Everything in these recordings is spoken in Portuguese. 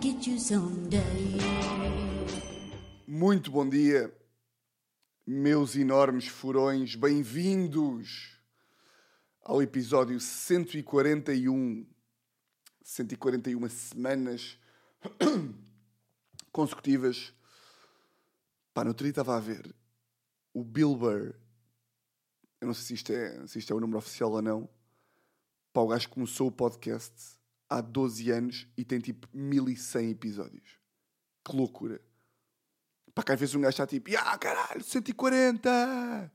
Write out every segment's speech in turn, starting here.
get you someday. Muito bom dia, meus enormes furões, bem-vindos ao episódio 141. 141 semanas consecutivas. Pá, no outro dia estava a ver o Bill Burr. Eu não sei se isto é, se isto é o número oficial ou não. Pá, o gajo começou o podcast há 12 anos e tem tipo 1100 episódios. Que loucura. Pá, que às vezes um gajo está tipo, ah, caralho, 140!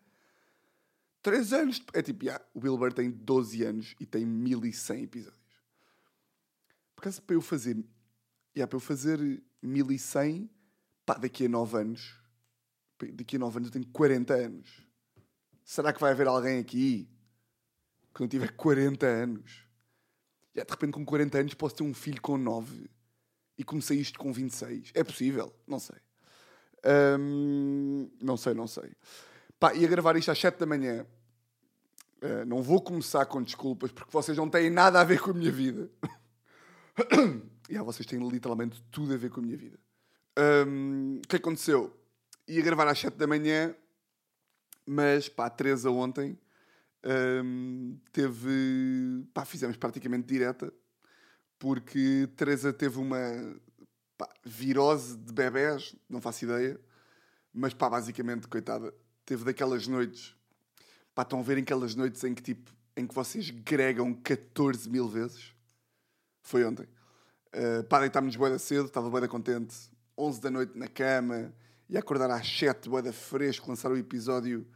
3 anos. É tipo, ah, o Bill Burr tem 12 anos e tem 1100 episódios. Por acaso, para eu fazer, yeah, para eu fazer 1100, pá, daqui a 9 anos, daqui a 9 anos eu tenho 40 anos. Será que vai haver alguém aqui que não tiver 40 anos? Yeah, de repente, com 40 anos, posso ter um filho com 9 e comecei isto com 26. É possível? Não sei. Hum, não sei, não sei. Pá, ia gravar isto às 7 da manhã. Uh, não vou começar com desculpas porque vocês não têm nada a ver com a minha vida. e yeah, vocês têm literalmente tudo a ver com a minha vida. Um, o que aconteceu? Ia gravar às 7 da manhã, mas pá, a Teresa ontem um, teve. pá, fizemos praticamente direta, porque Teresa teve uma pá, virose de bebés, não faço ideia, mas pá, basicamente, coitada, teve daquelas noites. Pá, estão a ver aquelas noites em que tipo, em que vocês gregam 14 mil vezes? Foi ontem. Uh, pá, deitámos boeda cedo, estava boeda contente. 11 da noite na cama, e acordar às 7, boeda fresco, lançar o episódio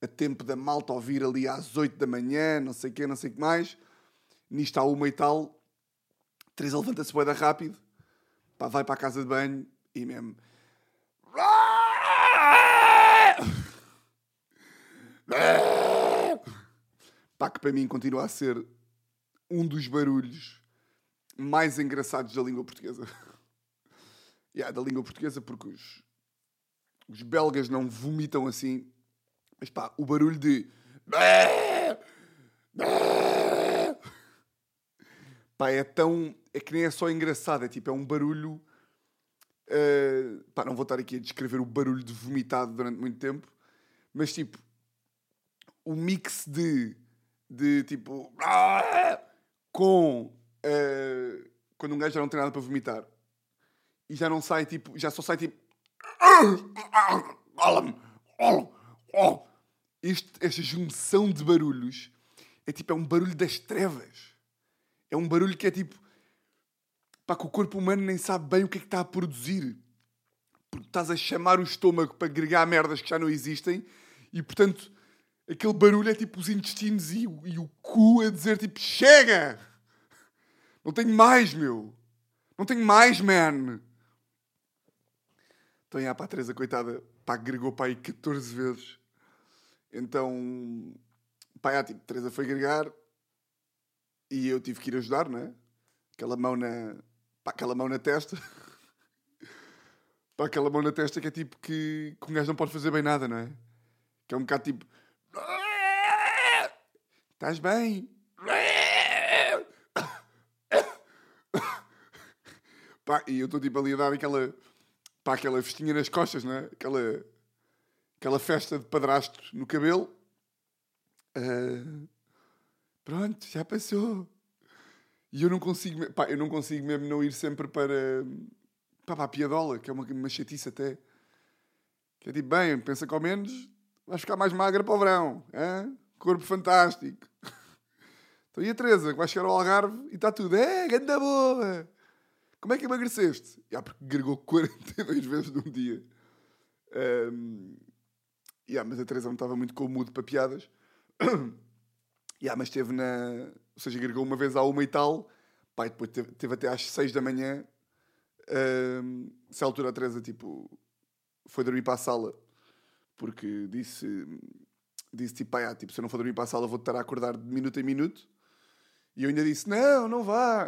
a tempo da malta ouvir ali às 8 da manhã, não sei o quê, não sei o que mais. Nisto há uma e tal. Teresa levanta-se boeda rápido, pá, vai para a casa de banho e mesmo... Pá, que para mim continua a ser um dos barulhos mais engraçados da língua portuguesa. yeah, da língua portuguesa, porque os, os belgas não vomitam assim. Mas pá, o barulho de. Pá, é tão. É que nem é só engraçado, é tipo, é um barulho. Uh, pá, não vou estar aqui a descrever o barulho de vomitado durante muito tempo, mas tipo, o mix de. de tipo. com. Uh, quando um gajo já não tem nada para vomitar e já não sai tipo. já só sai tipo. Este, esta junção de barulhos é tipo, é um barulho das trevas. É um barulho que é tipo. Pá, que o corpo humano nem sabe bem o que é que está a produzir. Porque estás a chamar o estômago para agregar merdas que já não existem e, portanto, aquele barulho é tipo os intestinos e, e o cu a dizer tipo: chega! Não tenho mais, meu! Não tenho mais, man! Então, já, pá, a Teresa, coitada, pá, agregou para aí 14 vezes. Então, pá, já, tipo, Teresa foi agregar e eu tive que ir ajudar, não é? Aquela mão na, pá, aquela mão na testa. pá, aquela mão na testa que é tipo que, que um gajo não pode fazer bem nada, não é? Que é um bocado tipo... Estás bem? Pá, e eu estou tipo ali a dar aquela pá, aquela festinha nas costas, não é? Aquela, aquela festa de padrasto no cabelo. Uh, pronto, já passou. E eu não consigo, pá, eu não consigo mesmo não ir sempre para, para a piadola, que é uma, uma chatice até. Que é tipo, bem, pensa que ao menos vais ficar mais magra para o verão. Hein? Corpo fantástico. Então e a Teresa, que vai chegar ao Algarve e está tudo, é, ganda boa. Como é que emagreceste? Ah, porque gregou 42 vezes num dia. Um, yeah, mas a Teresa não estava muito com o mood para piadas. yeah, mas esteve na. Ou seja, gregou uma vez à uma e tal. Pai, depois teve, teve até às 6 da manhã. Um, se a altura a Teresa tipo, foi dormir para a sala. Porque disse. Disse tipo, pai, ah, tipo, se eu não for dormir para a sala, vou estar a acordar de minuto em minuto. E eu ainda disse: Não, não vá.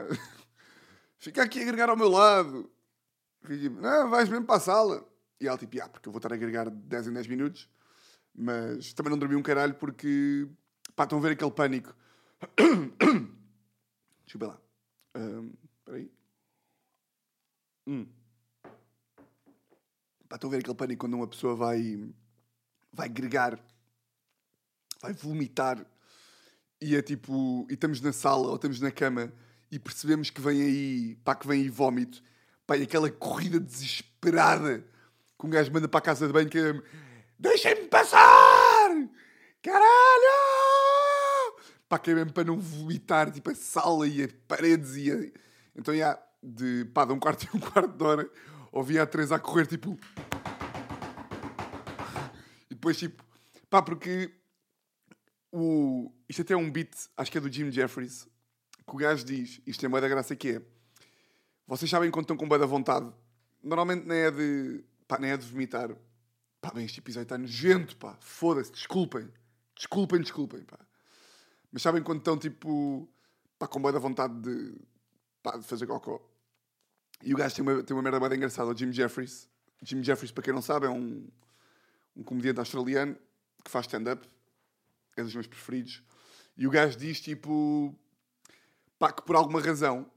Fica aqui a agregar ao meu lado. Tipo, não, vais mesmo para a sala. E ela tipo, ah, porque eu vou estar a agregar 10 em 10 minutos. Mas também não dormi um caralho porque, pá, estão a ver aquele pânico. Ver lá. Um, espera aí. Pá, estou a ver aquele pânico quando uma pessoa vai, vai gregar, vai vomitar e é tipo, e estamos na sala ou estamos na cama e percebemos que vem aí, pá, que vem aí vómito, pá, e aquela corrida desesperada que um gajo manda para a casa de banho que é deixem-me passar! Caralho! Pá, que é mesmo para não vomitar, tipo, a sala e as paredes e a... Então, já, de, pá, de um quarto e um quarto de hora, ouvia a Teresa a correr, tipo... E depois, tipo, pá, porque o... Isto até é um beat, acho que é do Jim Jeffries, que o gajo diz, isto é uma da graça que é, vocês sabem quando estão com boa da vontade, normalmente nem é de, pá, nem é de vomitar, pá, bem, este episódio está nojento, pá, foda-se, desculpem, desculpem, desculpem, pá. Mas sabem quando estão, tipo, pá, com boa da vontade de, pá, de fazer cocó. E o gajo tem uma, tem uma merda bem engraçada, o Jim Jeffries. Jim Jeffries, para quem não sabe, é um, um comediante australiano que faz stand-up, é dos meus preferidos. E o gajo diz, tipo, pá, que por alguma razão,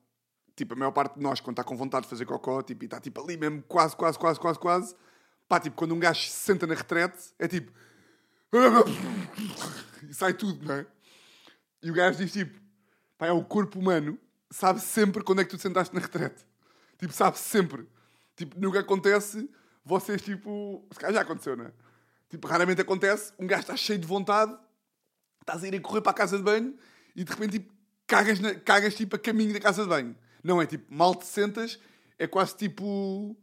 tipo, a maior parte de nós, quando está com vontade de fazer cocó, tipo, e está tipo ali mesmo, quase, quase, quase, quase, quase, pá, tipo, quando um gajo se senta na retrete, é tipo. E sai tudo, não é? E o gajo diz tipo, pá, é o corpo humano, sabe sempre quando é que tu te sentaste na retrete. Tipo, sabe sempre. Tipo, nunca acontece, vocês, tipo. Se calhar já aconteceu, não é? Tipo, raramente acontece, um gajo está cheio de vontade, estás a ir a correr para a casa de banho e de repente, tipo, cagas, na, cagas tipo a caminho da casa de banho. Não é tipo, mal te sentas, é quase tipo.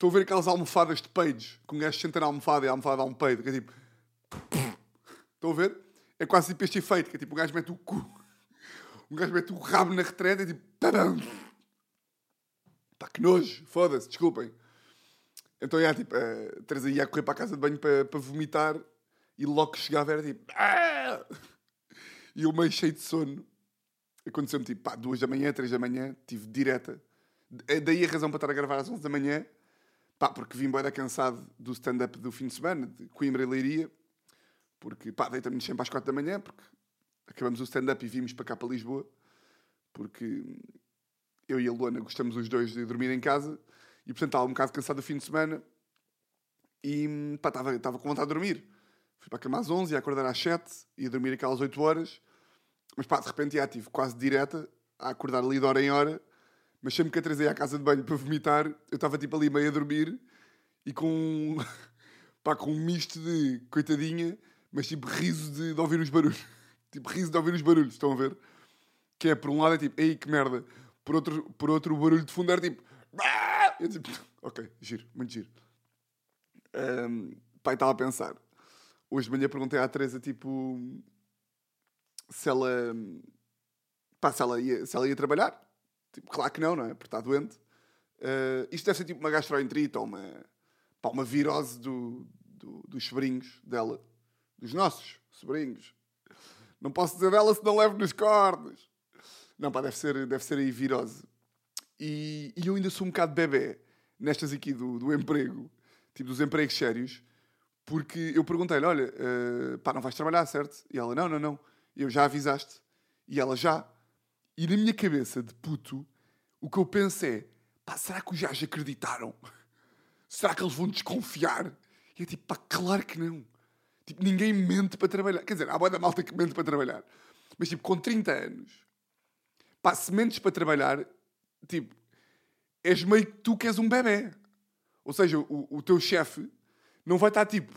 Estou a ver aquelas almofadas de peidos, que um gajo senta na almofada e a almofada dá um peido, que é tipo. Estão a ver? É quase tipo este efeito, que é tipo, o gajo mete o cu. Um gajo mete o rabo na retreta e tipo. Tadam! Pá, que nojo, foda-se, desculpem. Então, é, tipo, a Teresa ia correr para a casa de banho para, para vomitar e logo que chegava era tipo. "Ah!" E eu meio cheio de sono. Aconteceu-me tipo, pá, duas da manhã, três da manhã, tive direta. É daí a razão para estar a gravar às 11 da manhã, pá, porque vim bem cansado do stand-up do fim de semana, de Coimbra e Leiria, porque, pá, deita-me sempre às 4 da manhã, porque acabamos o stand-up e vimos para cá para Lisboa, porque eu e a Luana gostamos os dois de dormir em casa, e portanto estava um bocado cansado do fim de semana, e pá, estava, estava com vontade de dormir. Fui para a cama às 11, ia acordar às 7, ia dormir aquelas 8 horas, mas pá, de repente já tive quase direta, a acordar ali de hora em hora, mas sempre que a Teresa ia à casa de banho para vomitar, eu estava tipo ali meio a dormir e com, pá, com um misto de coitadinha, mas tipo riso de, de ouvir os barulhos. tipo riso de ouvir os barulhos, estão a ver? Que é, por um lado é tipo, ei que merda. Por outro, por outro o barulho de fundo era tipo, eu tipo, ok, giro, muito giro. Um, pai, estava a pensar. Hoje de manhã perguntei à Teresa, tipo, se ela, pá, se ela ia, se ela ia trabalhar. Tipo, claro que não, não é? Porque está doente. Uh, isto deve ser tipo uma gastroenterite ou uma, pá, uma virose do, do- dos sobrinhos dela. Dos nossos sobrinhos. Não posso dizer dela se não levo nos cornos. Não, pá, deve ser, deve ser aí virose. E, e eu ainda sou um bocado bebê nestas aqui do, do emprego, tipo dos empregos sérios, porque eu perguntei-lhe: olha, eh, pá, não vais trabalhar, certo? E ela: não, não, não. Eu já avisaste. E ela já. E na minha cabeça de puto, o que eu penso é: pá, será que os gajos acreditaram? Será que eles vão desconfiar? E é tipo, pá, claro que não. Tipo, ninguém mente para trabalhar. Quer dizer, há boa da malta que mente para trabalhar. Mas tipo, com 30 anos, pá, se mentes para trabalhar, tipo, és meio que tu que és um bebê. Ou seja, o, o teu chefe não vai estar tipo,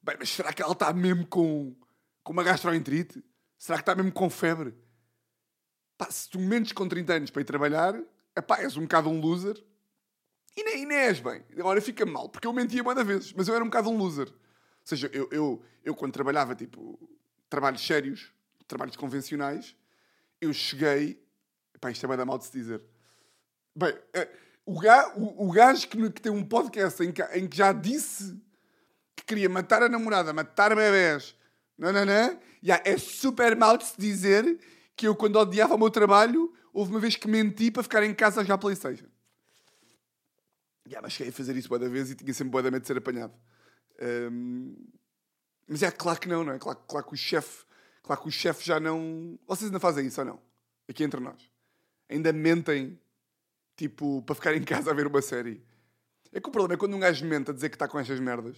bem, mas será que ela está mesmo com, com uma gastroenterite? Será que está mesmo com febre? Pá, se tu mentes com 30 anos para ir trabalhar, epá, és um bocado um loser. E nem, e nem és bem. Agora fica mal, porque eu mentia muitas vezes, mas eu era um bocado um loser. Ou seja, eu, eu, eu quando trabalhava, tipo, trabalhos sérios, trabalhos convencionais, eu cheguei... Pá, isto é bem da mal de se dizer. Bem, eh, o, ga, o, o gajo que, que tem um podcast em que, em que já disse que queria matar a namorada, matar bebés, não, não, não, já é super mal de se dizer que eu, quando odiava o meu trabalho, houve uma vez que menti para ficar em casa a jogar Playstation. Já, mas cheguei a fazer isso boa da vez e tinha sempre boa da medo de ser apanhado. Hum, mas é claro que não, não é? Claro, claro que o chefe, claro que o chefe já não... Vocês ainda fazem isso ou não? Aqui entre nós. Ainda mentem tipo, para ficar em casa a ver uma série. É que o problema é quando um gajo mente a dizer que está com estas merdas,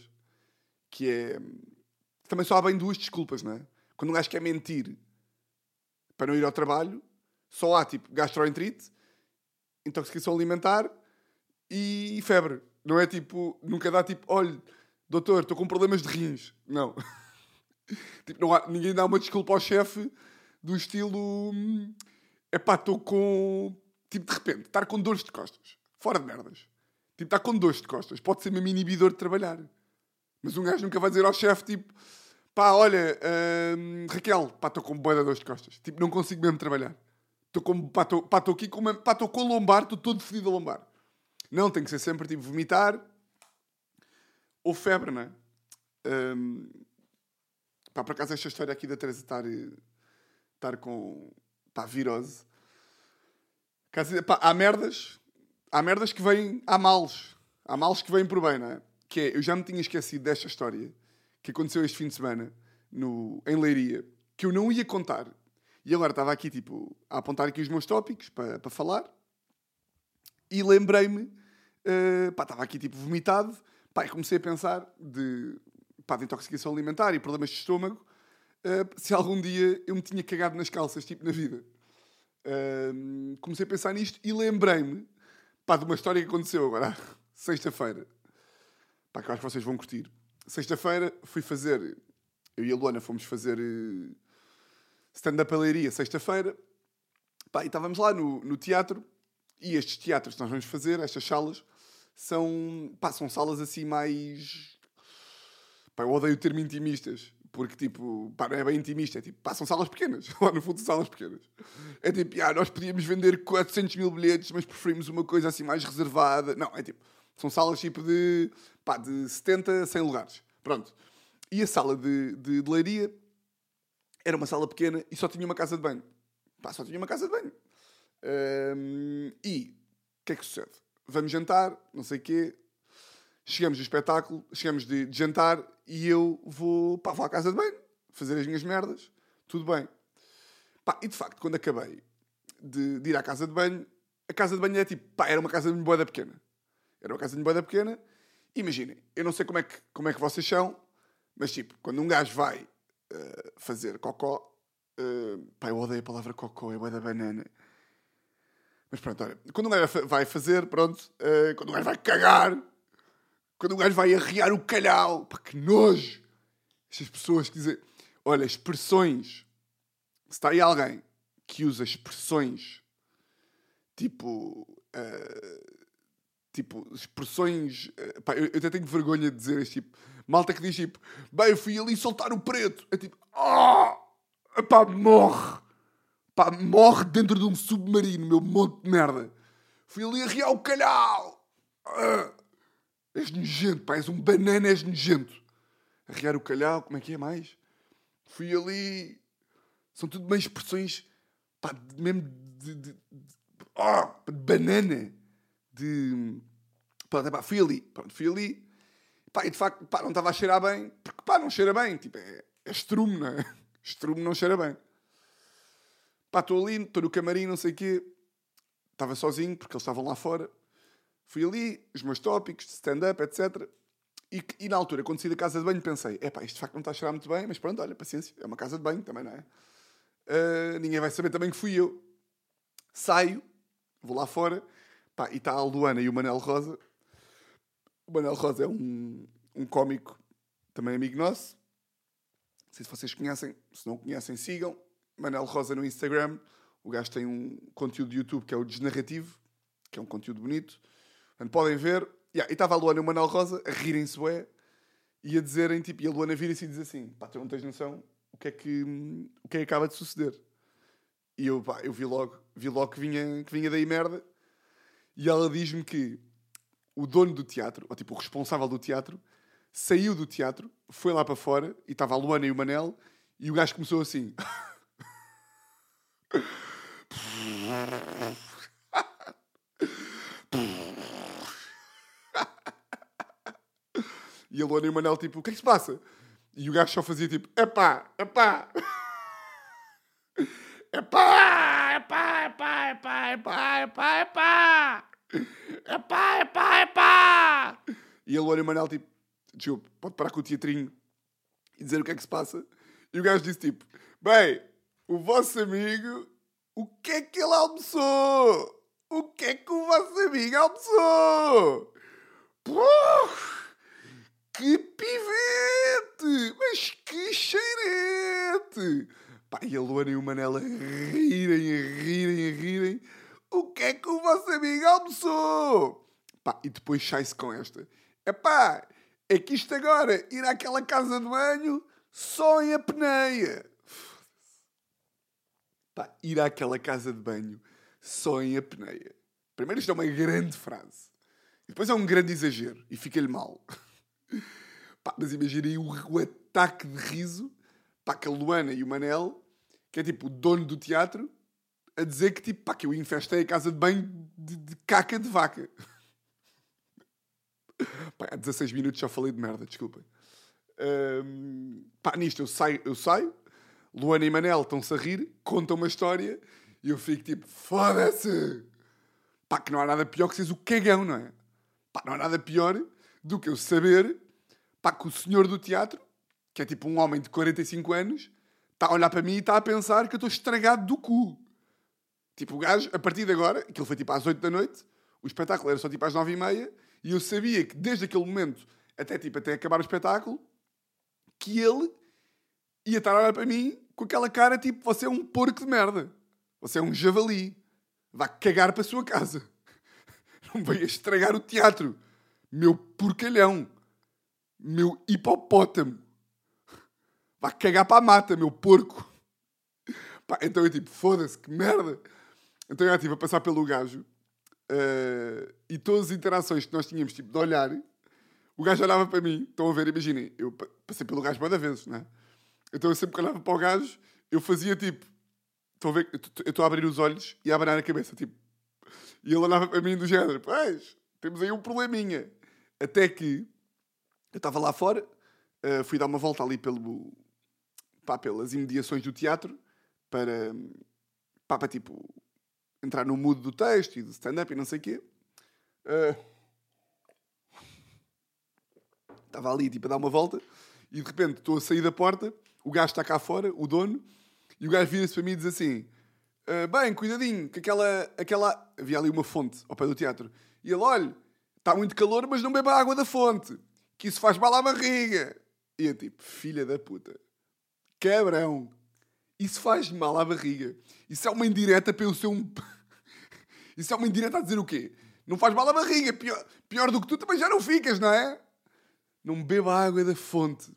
que é. Também só há bem duas desculpas, não é? Quando um gajo quer mentir para não ir ao trabalho, só há tipo gastroenterite, intoxicação alimentar e febre. Não é tipo, nunca dá tipo, olha, doutor, estou com problemas de rins. Não. tipo, não há, ninguém dá uma desculpa ao chefe do estilo, é pá, estou com, tipo, de repente, estar com dores de costas. Fora de merdas. Tipo, estar com dores de costas. Pode ser mesmo inibidor de trabalhar. Mas um gajo nunca vai dizer ao chefe, tipo, pá, olha, hum, Raquel, pá, estou com boia de dores de costas. Tipo, não consigo mesmo trabalhar. Estou com, pá, estou aqui com pá, estou com a lombar, estou todo fedido a lombar. Não, tem que ser sempre, tipo, vomitar ou febre, não é? Um, pá, por acaso esta história aqui da Teresa estar, estar com, pá, virose. Pá, há merdas, há merdas que vêm, há males. Há males que vêm por bem, não é? Que é, eu já me tinha esquecido desta história que aconteceu este fim de semana no, em Leiria, que eu não ia contar. E agora estava aqui, tipo, a apontar aqui os meus tópicos para, para falar. E lembrei-me, uh, pá, estava aqui, tipo, vomitado. Pá, e comecei a pensar de, pá, de intoxicação alimentar e problemas de estômago. Uh, se algum dia eu me tinha cagado nas calças, tipo, na vida. Uh, comecei a pensar nisto e lembrei-me, pá, de uma história que aconteceu agora, sexta-feira. Pá, que eu acho que vocês vão curtir. Sexta-feira fui fazer, eu e a Luana fomos fazer uh, stand-up leiria sexta-feira. E estávamos lá no, no teatro. E estes teatros que nós vamos fazer, estas salas, são, pá, são salas assim mais. Pá, eu odeio o termo intimistas. Porque, tipo, pá, não é bem intimista. É tipo, pá, são salas pequenas. Lá no fundo, são salas pequenas. É tipo, ah, nós podíamos vender 400 mil bilhetes, mas preferimos uma coisa assim mais reservada. Não, é tipo, são salas tipo de, pá, de 70 a 100 lugares. Pronto. E a sala de, de, de leiria era uma sala pequena e só tinha uma casa de banho. Pá, só tinha uma casa de banho. Um, e o que é que sucede? Vamos jantar, não sei o quê. Chegamos do espetáculo, chegamos de, de, jantar e eu vou, pá, vou à casa de banho, fazer as minhas merdas, tudo bem. Pá, e de facto, quando acabei de, de, ir à casa de banho, a casa de banho é tipo, pá, era uma casa de boeda pequena. Era uma casa de boeda pequena. Imaginem, eu não sei como é, que, como é que vocês são, mas tipo, quando um gajo vai uh, fazer cocó, uh, pá, eu odeio a palavra cocó, é boeda banana. Mas pronto, olha, quando um gajo vai fazer, pronto, uh, quando um gajo vai cagar, quando um gajo vai arriar o calhau, pá, que nojo! Estas pessoas que dizem, olha, expressões. Se está aí alguém que usa expressões tipo. Uh, tipo, expressões. Uh, pá, eu, eu, até tenho vergonha de dizer este tipo. Malta que diz tipo, bem, eu fui ali soltar o preto. É tipo, ah! Oh! Pá, morre! Pá, morre dentro de um submarino, meu monte de merda. Fui ali arriar o calhau. Ah, és nojento, pá, és um banana, és nojento. Arriar o calhau, como é que é mais? Fui ali. São tudo bem expressões, pá, mesmo de, de, de, oh, de banana. De. Pronto, pá, fui ali. Pronto, fui ali. Pá, e de facto, pá, não estava a cheirar bem. Porque, pá, não cheira bem. Tipo, é, é estrume, não é? Estrume não cheira bem. Pá, estou ali, estou no camarim, não sei o quê. Estava sozinho, porque eles estavam lá fora. Fui ali, os meus tópicos de stand-up, etc. E, e, na altura, quando saí da casa de banho, pensei: é pá, isto de facto não está a cheirar muito bem, mas pronto, olha, paciência, é uma casa de banho também, não é? Uh, ninguém vai saber também que fui eu. Saio, vou lá fora, pá, e está a Luana e o Manel Rosa. O Manel Rosa é um, um cómico, também amigo nosso. Não sei se vocês conhecem, se não conhecem, sigam. Manel Rosa no Instagram. O gajo tem um conteúdo de YouTube que é o Desnarrativo, que é um conteúdo bonito. Portanto, podem ver. Yeah, e estava a Luana e o Manel Rosa a rirem-se bué e a dizerem, tipo, e a Luana vira-se e diz assim, pá, tu não tens noção o que é que, o que, é que acaba de suceder. E eu, pá, eu vi logo, vi logo que vinha, que vinha daí merda. E ela diz-me que o dono do teatro, ou tipo o responsável do teatro, saiu do teatro, foi lá para fora, e estava a Luana e o Manel, e o gajo começou assim... e a Luana e o Manel, tipo, o que é que se passa? E o gajo só fazia tipo, epá, epá. Epá, epá, epá, epá, epá, epá, epá. Epá, epá, epá! E a Luana e o Manel, tipo, desculpe, pode parar com o teatrinho e dizer o que é que se passa. E o gajo disse, tipo, bem, o vosso amigo, o que é que ele almoçou? O que é que o vosso amigo almoçou? Puf! Que pivete! Mas que cheirete! Pá, e a Luana e o Manela a rirem, a rirem, a rirem. O que é que o vosso amigo almoçou? Pá, e depois sai-se com esta. Epá, é que isto agora, ir àquela casa de banho, só em apneia. Pá, ir àquela casa de banho, só em apneia. Primeiro isto é uma grande frase. E depois é um grande exagero. E fica-lhe mal. Pá, mas imaginem o, o ataque de riso que a Luana e o Manel, que é tipo o dono do teatro, a dizer que tipo, pá, que eu infestei a casa de banho de, de caca de vaca. Pá, há 16 minutos já falei de merda, desculpem. Um, pá, nisto eu saio, eu saio, Luana e Manel estão-se a rir, contam uma história e eu fico tipo, foda-se! Pá, que não há nada pior que seres o cagão, não é? Pá, não há nada pior do que eu saber pá, que o senhor do teatro, que é tipo um homem de 45 anos, está a olhar para mim e está a pensar que eu estou estragado do cu. Tipo, o gajo, a partir de agora, aquilo foi tipo às 8 da noite, o espetáculo era só tipo às 9 e meia, e eu sabia que desde aquele momento até, tipo, até acabar o espetáculo, que ele ia estar a olhar para mim com aquela cara tipo, você é um porco de merda. Você é um javali. Vá cagar para a sua casa. Não venha estragar o teatro. Meu porcalhão. Meu hipopótamo. Vá cagar para a mata, meu porco. Pá, então eu tipo, foda-se, que merda. Então eu estive a passar pelo gajo uh, e todas as interações que nós tínhamos, tipo, de olhar, o gajo olhava para mim. Estão a ver, imaginem, eu passei pelo gajo várias vezes, né? Então eu sempre que olhava para o gajo, eu fazia tipo, estão a ver, eu estou a abrir os olhos e a abanar a cabeça, tipo. E ele olhava para mim do género, pois, temos aí um probleminha. Até que eu estava lá fora, uh, fui dar uma volta ali pelo, pá, pelas imediações do teatro para, pá, para tipo entrar no mood do texto e do stand-up e não sei o quê. Estava uh, ali tipo a dar uma volta e de repente estou a sair da porta, o gajo está cá fora, o dono, e o gajo vira-se para mim e diz assim: uh, Bem, cuidadinho, que aquela, aquela. Havia ali uma fonte ao pé do teatro. E ele, olha, está muito calor, mas não beba água da fonte, que isso faz mal à barriga. E eu tipo, filha da puta, cabrão, isso faz mal à barriga. Isso é uma indireta para eu ser um. Isso é uma indireta a dizer o quê? Não faz mal à barriga. Pior, pior do que tu também já não ficas, não é? Não beba água da fonte.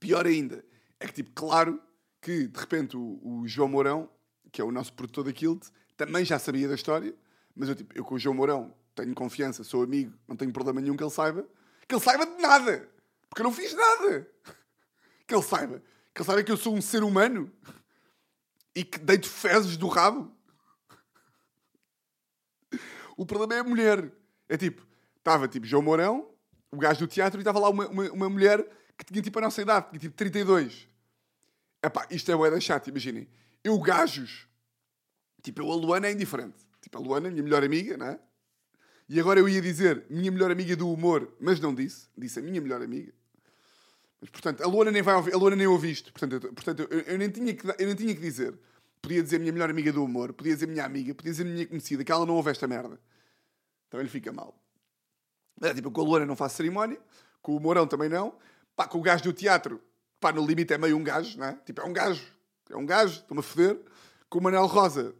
Pior ainda, é que, tipo, claro que de repente o, o João Mourão, que é o nosso produtor da Kilt, também já sabia da história, mas eu, tipo, eu com o João Mourão tenho confiança, sou amigo, não tenho problema nenhum que ele saiba. Que ele saiba de nada! Porque eu não fiz nada! Que ele saiba. Que ele saiba que eu sou um ser humano e que deito fezes do rabo. O problema é a mulher. É tipo, estava tipo João Mourão, o gajo do teatro, e estava lá uma, uma, uma, mulher que tinha tipo a nossa idade, tinha tipo 32. Epá, isto é boeda chato, imaginem. Eu, gajos, tipo, eu, a Luana é indiferente. Tipo, a Luana, minha melhor amiga, não é? E agora eu ia dizer minha melhor amiga do humor, mas não disse. Disse a minha melhor amiga. Mas, portanto, a Luana nem vai ouvir, a Luana nem ouve isto. Portanto, eu, portanto eu, eu, nem tinha que, eu nem tinha que dizer. Podia dizer minha melhor amiga do humor, podia dizer minha amiga, podia dizer minha conhecida, que ela não ouve esta merda. Então ele fica mal. É, tipo, com a Luana não faço cerimónia, com o Mourão também não. Pá, com o gajo do teatro, pá, no limite é meio um gajo, não é? Tipo, é um gajo. É um gajo, estou-me a foder. Com o Manel Rosa,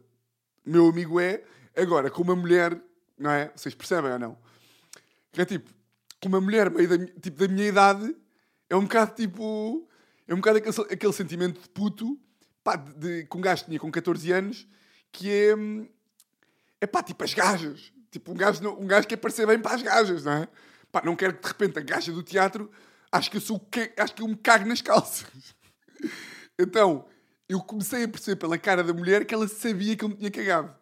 meu amigo é. Agora, com uma mulher, não é? Vocês percebem ou não? É tipo, com uma mulher meio da, tipo, da minha idade, é um bocado tipo. É um bocado aquele, aquele sentimento de puto, pá, de, de, com um gajo tinha com 14 anos, que é. É pá, tipo as gajas. Tipo, um gajo, um gajo quer parecer bem para as gajas, não é? Pá, não quero que de repente a gaja do teatro acho que eu sou acho que eu me cago nas calças. Então, eu comecei a perceber pela cara da mulher que ela sabia que eu me tinha cagado.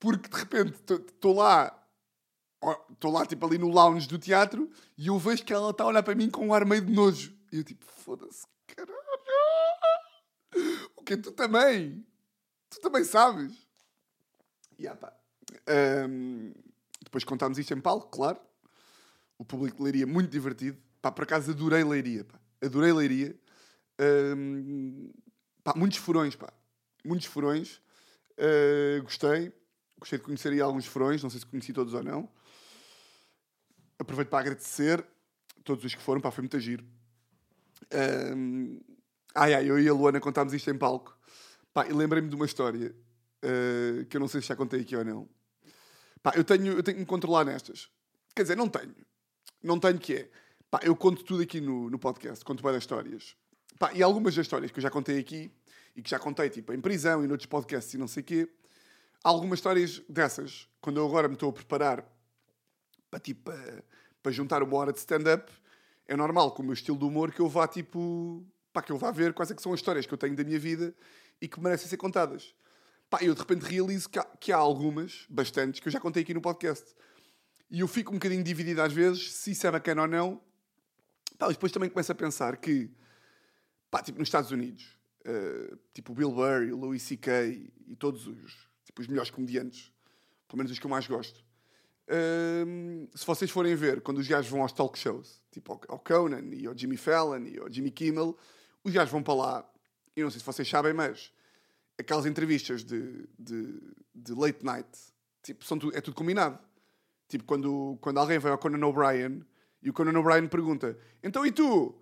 Porque de repente estou lá, estou lá tipo ali no lounge do teatro e eu vejo que ela está a olhar para mim com um ar meio de nojo. E eu tipo, foda-se, caralho. O que tu também? Tu também sabes? E yeah, pá. Um, depois contámos isto em palco, claro. O público de Leiria muito divertido. Pá, por acaso adorei Leiria, pá. Adorei Leiria. Hum, pá, muitos furões, pá. Muitos furões. Uh, gostei. Gostei de conhecer aí alguns furões, não sei se conheci todos ou não. Aproveito para agradecer todos os que foram, pá, foi muito giro. Um, ai, ai, eu e a Luana contámos isto em palco. Pá, e lembrei-me de uma história uh, que eu não sei se já contei aqui ou não. Pá, eu tenho, eu tenho que me controlar nestas. Quer dizer, não tenho. Não tenho que é. Pá, eu conto tudo aqui no, no podcast, conto várias histórias. Pá, e algumas das histórias que eu já contei aqui e que já contei, tipo, em prisão e noutros podcasts e não sei o quê, algumas histórias dessas, quando eu agora me estou a preparar para, tipo, para, juntar uma hora de stand-up, é normal, com o meu estilo de humor, que eu vá, tipo, pá, que eu vá ver quais é que são as histórias que eu tenho da minha vida e que merecem ser contadas. Pá, eu de repente realizo que há, que há algumas, bastantes, que eu já contei aqui no podcast. E eu fico um bocadinho dividido às vezes, se isso é bacana ou não. Pá, depois também começo a pensar que, pá, tipo, nos Estados Unidos, uh, tipo, Bill Burr, Louis C.K. e todos os, tipo, os melhores comediantes, pelo menos os que eu mais gosto, uh, se vocês forem ver, quando os gajos vão aos talk shows, tipo ao Conan e ao Jimmy Fallon e ao Jimmy Kimmel, os gajos vão para lá, e não sei se vocês sabem, mas aquelas entrevistas de, de, de late night, tipo, são tu, é tudo combinado. Tipo, quando, quando alguém vai ao Conan O'Brien e o Conan O'Brien pergunta: Então e tu?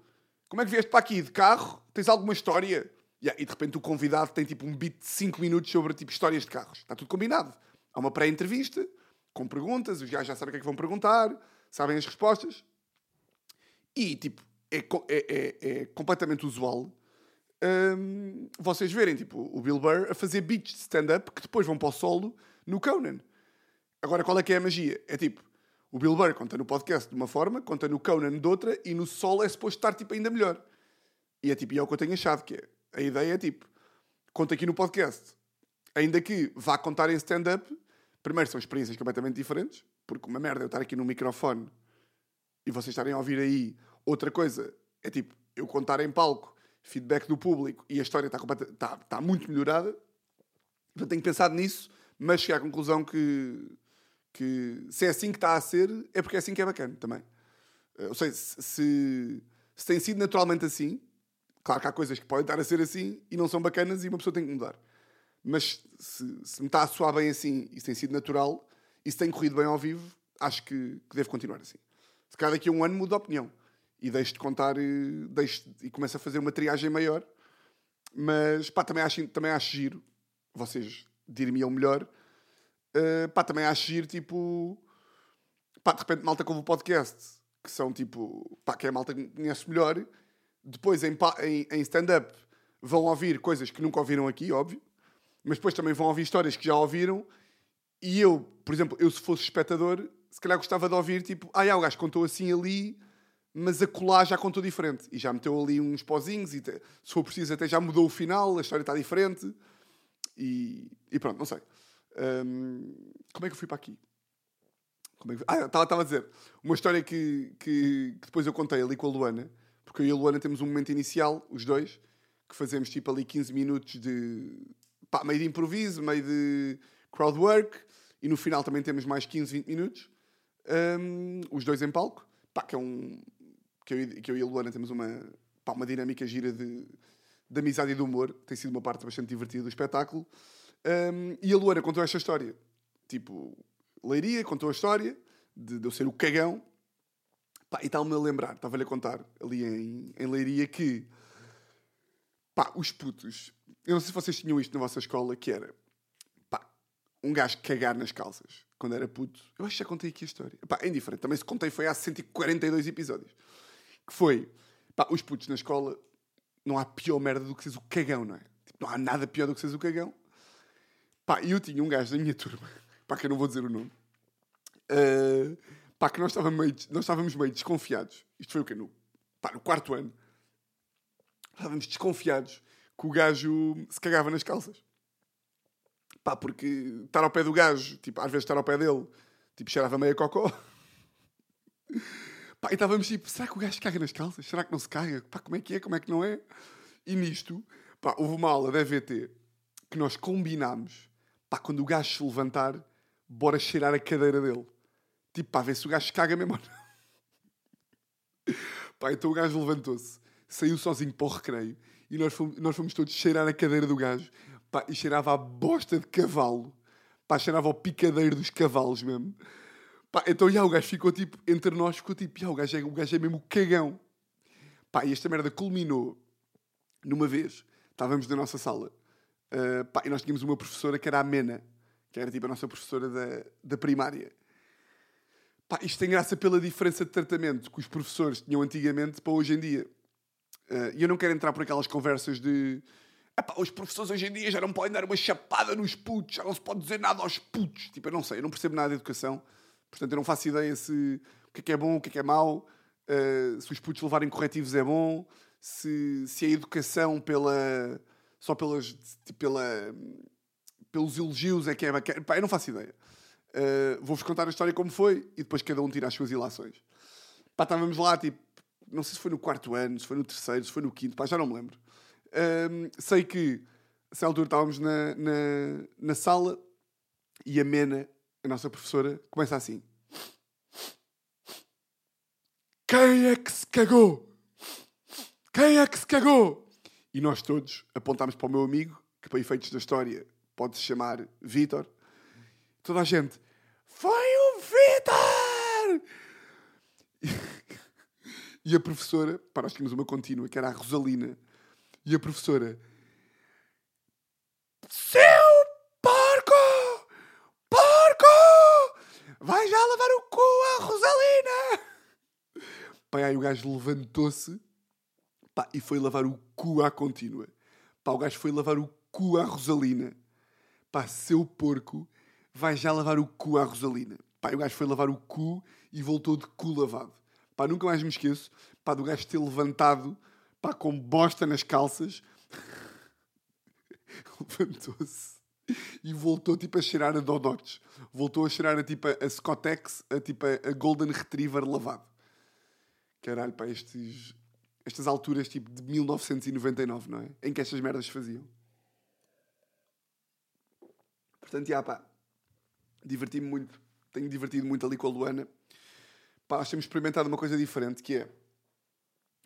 Como é que vieste para aqui? De carro? Tens alguma história? Yeah, e de repente o convidado tem tipo um beat de 5 minutos sobre tipo histórias de carros. Está tudo combinado. Há uma pré-entrevista com perguntas, os gajos já sabem o que é que vão perguntar, sabem as respostas. E tipo, é, é, é, é completamente usual um, vocês verem tipo, o Bill Burr a fazer beats de stand-up que depois vão para o solo no Conan. Agora, qual é que é a magia? É tipo, o Bill Burr conta no podcast de uma forma, conta no Conan de outra, e no solo é suposto estar tipo, ainda melhor. E é tipo, e é o que eu tenho achado, que é, a ideia é tipo, conta aqui no podcast, ainda que vá contar em stand-up, primeiro são experiências completamente diferentes, porque uma merda é eu estar aqui no microfone e vocês estarem a ouvir aí. Outra coisa é tipo, eu contar em palco feedback do público e a história está, está, está muito melhorada. Portanto, tenho pensado nisso, mas cheguei à conclusão que, que se é assim que está a ser, é porque é assim que é bacana também. Eh, ou seja, se, se, se tem sido naturalmente assim, claro que há coisas que podem estar a ser assim e não são bacanas e uma pessoa tem que mudar. Mas se, se me está a soar bem assim se tem sido natural se tem corrido bem ao vivo, acho que, que devo continuar assim. Se calhar daqui a um ano mudo de opinião e deixo de contar e, deixo, e começo a fazer uma triagem maior. Mas pá, também acho, também acho giro, vocês dir-me-ão melhor, uh, pá, também acho giro, tipo, pá, de repente malta como o podcast, que são tipo, pá, que é a malta que conhece melhor, depois em, em, em stand-up vão ouvir coisas que nunca ouviram aqui, óbvio, mas depois também vão ouvir histórias que já ouviram, e eu, por exemplo, eu se fosse espectador, se calhar gostava de ouvir, tipo, ah, já, o gajo contou assim ali, mas a colar já contou diferente. E já meteu ali uns pozinhos e, se for preciso, até já mudou o final, a história está diferente. E, e pronto, não sei. Um, como é que eu fui para aqui? Como é que... Ah, estava a dizer. Uma história que, que, que, depois eu contei ali com a Luana, porque eu e a Luana temos um momento inicial, os dois, que fazemos tipo ali 15 minutos de. Pá, meio de improviso, meio de crowdwork, e no final também temos mais 15, 20 minutos, um, os dois em palco. Pá, que é um, que eu, que eu e a Luana temos uma, pá, uma dinâmica gira de, de amizade e de humor. Tem sido uma parte bastante divertida do espetáculo. Um, e a Luana contou esta história. Tipo, Leiria contou a história de, de eu ser o cagão. Pá, e estava-me a lembrar, estava-lhe a contar ali em, em Leiria que pá, os putos. Eu não sei se vocês tinham isto na vossa escola, que era pá, um gajo cagar nas calças quando era puto. Eu acho que já contei aqui a história. Pá, é indiferente. Também se contei foi há 142 episódios que foi, pá, os putos na escola, não há pior merda do que seres o cagão, não é? Tipo, não há nada pior do que seres o cagão. Pá, eu tinha um gajo da minha turma, pá, que eu não vou dizer o nome, uh, pá, que nós estávamos, meio, nós estávamos meio desconfiados. Isto foi o quê? No, pá, no quarto ano. Estávamos desconfiados que o gajo se cagava nas calças. Pá, porque estar ao pé do gajo, tipo, às vezes estar ao pé dele, tipo, cheirava meio a cocó. Pá, e estávamos tipo, será que o gajo caga nas calças? Será que não se caga? Pá, como é que é? Como é que não é? E nisto, pá, houve uma aula da EVT que nós combinámos, pá, quando o gajo se levantar, bora cheirar a cadeira dele. Tipo, para ver se o gajo caga mesmo ou não. Pá, então o gajo levantou-se, saiu sozinho para o recreio e nós fomos, nós fomos todos cheirar a cadeira do gajo. Pá, e cheirava a bosta de cavalo. Pá, cheirava ao picadeiro dos cavalos mesmo. Pá, então já o gajo ficou tipo, entre nós ficou tipo, já o gajo é, o gajo é mesmo cagão. Pá, e esta merda culminou numa vez, estávamos na nossa sala, uh, pá, e nós tínhamos uma professora que era a Mena, que era tipo a nossa professora da, da primária. Pá, isto tem graça pela diferença de tratamento que os professores tinham antigamente para hoje em dia. Uh, e eu não quero entrar por aquelas conversas de os professores hoje em dia já não podem dar uma chapada nos putos, já não se pode dizer nada aos putos. Tipo, eu não sei, eu não percebo nada de educação. Portanto, eu não faço ideia se o que é que é bom, o que é que é mau, uh, se os putos levarem corretivos é bom, se, se a educação pela, só pelas, tipo, pela, pelos elogios é que é bacana. Pá, eu não faço ideia. Uh, Vou-vos contar a história como foi e depois cada um tira as suas ilações. Pá, estávamos lá, tipo, não sei se foi no quarto ano, se foi no terceiro, se foi no quinto, pá, já não me lembro. Um, sei que, essa altura, estávamos na, na, na sala e a Mena, a nossa professora, começa assim. Quem é que se cagou? Quem é que se cagou? E nós todos apontámos para o meu amigo, que para efeitos da história pode-se chamar Vitor. Toda a gente, foi o Vitor! E a professora, para nós tínhamos uma contínua, que era a Rosalina, e a professora: Seu porco! Porco! Vai já lavar o cu à Rosalina! Pai, aí o gajo levantou-se pá, e foi lavar o cu à contínua. Pá, o gajo foi lavar o cu à Rosalina. Pá, seu porco, vai já lavar o cu à Rosalina. Pá, o gajo foi lavar o cu e voltou de cu lavado. Pá, nunca mais me esqueço, pá, do gajo ter levantado pá, com bosta nas calças, levantou-se e voltou tipo a cheirar a Dodots. Voltou a cheirar a tipo a Scottex, a tipo a Golden Retriever lavado. Caralho, pá, estes, estas alturas tipo de 1999, não é? Em que estas merdas faziam. Portanto, já pá, diverti-me muito. Tenho divertido muito ali com a Luana. Pá, nós temos experimentado uma coisa diferente que é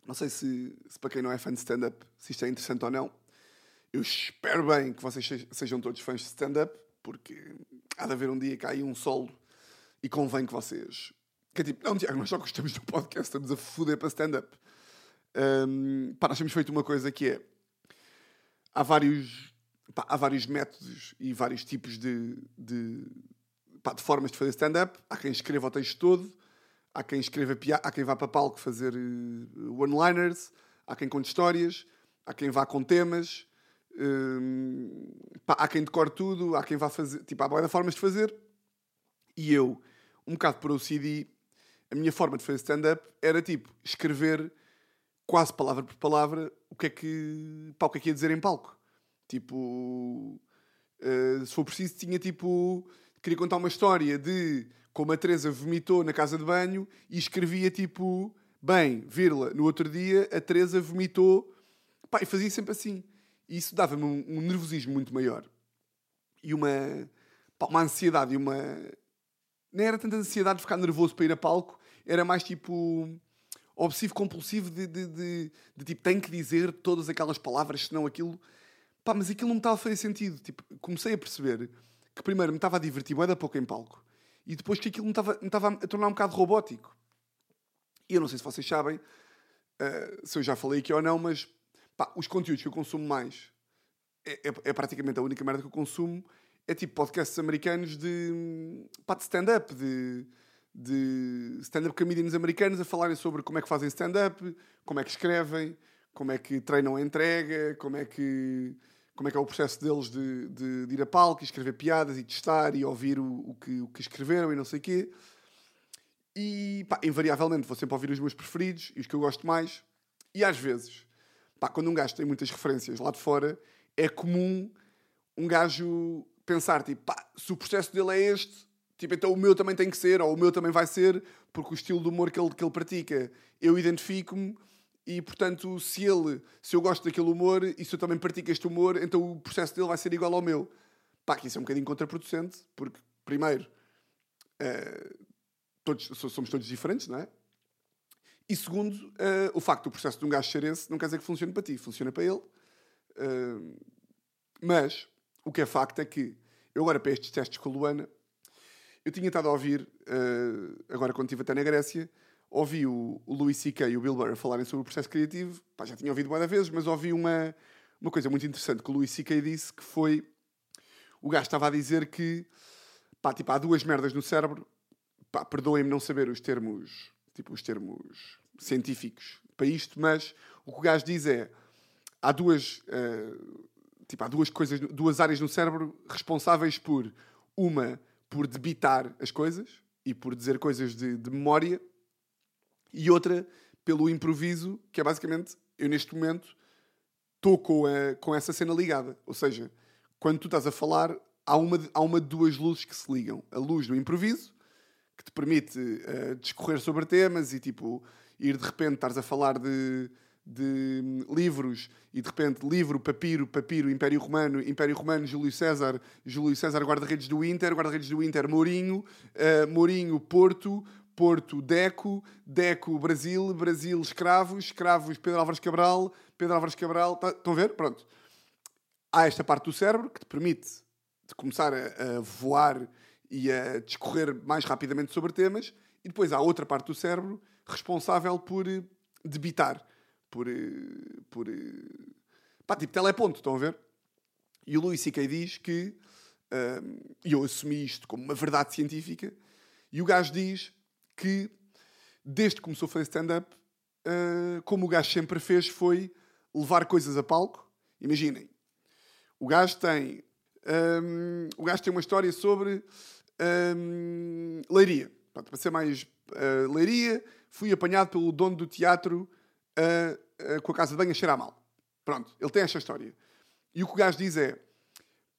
não sei se, se para quem não é fã de stand-up, se isto é interessante ou não. Eu espero bem que vocês sejam todos fãs de stand-up, porque há de haver um dia que há aí um solo e convém que vocês. Que é tipo, não, Tiago, nós só gostamos do podcast, estamos a foder para stand-up. Um, pá, nós temos feito uma coisa que é. Há vários, pá, há vários métodos e vários tipos de, de, pá, de formas de fazer stand-up. Há quem escreva o texto todo, Há quem escreva há quem vá para palco fazer uh, one-liners, há quem conte histórias, há quem vá com temas, um, pá, há quem decore tudo, há quem vá fazer. Tipo, há boa formas de fazer. E eu, um bocado por OCD, a minha forma de fazer stand-up era tipo escrever quase palavra por palavra o que é que, pá, o que, é que ia dizer em palco. Tipo, uh, se for preciso, tinha tipo. Queria contar uma história de como a Teresa vomitou na casa de banho e escrevia tipo, bem, vírgula, no outro dia a Teresa vomitou, pá, e fazia sempre assim. E isso dava-me um, um, nervosismo muito maior. E uma, pá, uma ansiedade e uma... Nem era tanta ansiedade de ficar nervoso para ir a palco, era mais tipo obsessivo compulsivo de, de, de, de, tipo, tenho que dizer todas aquelas palavras, senão aquilo. Pá, mas aquilo não me estava a fazer sentido. Tipo, comecei a perceber que primeiro me estava a divertir, é da pouco em palco e depois que aquilo me estava, a tornar um bocado robótico. E eu não sei se vocês sabem, uh, se eu já falei aqui ou não, mas pá, os conteúdos que eu consumo mais é, é, é, praticamente a única merda que eu consumo. É tipo podcasts americanos de, pá, de stand-up, de, de stand-up comedians americanos a falarem sobre como é que fazem stand-up, como é que escrevem, como é que treinam a entrega, como é que como é que é o processo deles de, de, de ir a palco e escrever piadas e testar e ouvir o, o, que, o que escreveram e não sei o quê. E, pá, invariavelmente vou sempre ouvir os meus preferidos e os que eu gosto mais. E às vezes, pá, quando um gajo tem muitas referências lá de fora, é comum um gajo pensar, tipo, pá, se o processo dele é este, tipo, então o meu também tem que ser, ou o meu também vai ser, porque o estilo de humor que ele, que ele pratica, eu identifico-me e portanto, se ele, se eu gosto daquele humor e se eu também pratico este humor, então o processo dele vai ser igual ao meu. Pá, que isso é um bocadinho contraproducente, porque, primeiro, uh, todos, somos todos diferentes, não é? E segundo, uh, o facto do processo de um gajo ser esse não quer dizer que funcione para ti, funciona para ele. Uh, mas o que é facto é que eu agora para estes testes com a Luana, eu tinha estado a ouvir, agora quando estive até na Grécia, ouvi o, o Louis C.K. e o Bill Burr falarem sobre o processo criativo, Pá, já tinha ouvido várias vezes, mas ouvi uma, uma coisa muito interessante que o Louis C.K. disse, que foi, o gajo estava a dizer que, pá, tipo, há duas merdas no cérebro, pá, perdoem-me não saber os termos, tipo, os termos científicos para isto, mas o que o gajo diz é, há duas, uh, tipo, há duas coisas, duas áreas no cérebro responsáveis por, uma, por debitar as coisas, e por dizer coisas de, de memória, e outra pelo improviso, que é basicamente, eu neste momento estou com, com essa cena ligada. Ou seja, quando tu estás a falar, há uma, há uma de duas luzes que se ligam. A luz do improviso, que te permite uh, discorrer sobre temas e tipo ir de repente estares a falar de, de livros e de repente livro, papiro, papiro, Império Romano, Império Romano, Júlio César, Júlio César, guarda-redes do Inter, guarda-redes do Inter, Mourinho, uh, Mourinho, Porto, Porto, Deco, Deco, Brasil, Brasil, escravos, escravos, Pedro Álvares Cabral, Pedro Álvares Cabral. Tá, estão a ver? Pronto. Há esta parte do cérebro que te permite de começar a, a voar e a discorrer mais rapidamente sobre temas, e depois há outra parte do cérebro responsável por eh, debitar, por. Eh, por eh, pá, tipo teleponto, estão a ver? E o Louis C.K. diz que, e eu assumi isto como uma verdade científica, e o gajo diz que, desde que começou a fazer stand-up, uh, como o gajo sempre fez, foi levar coisas a palco. Imaginem, o gajo tem, um, o gajo tem uma história sobre um, leiria. Pronto, para ser mais uh, leiria, fui apanhado pelo dono do teatro uh, com a casa de banho a cheirar mal. Pronto, ele tem esta história. E o que o gajo diz é: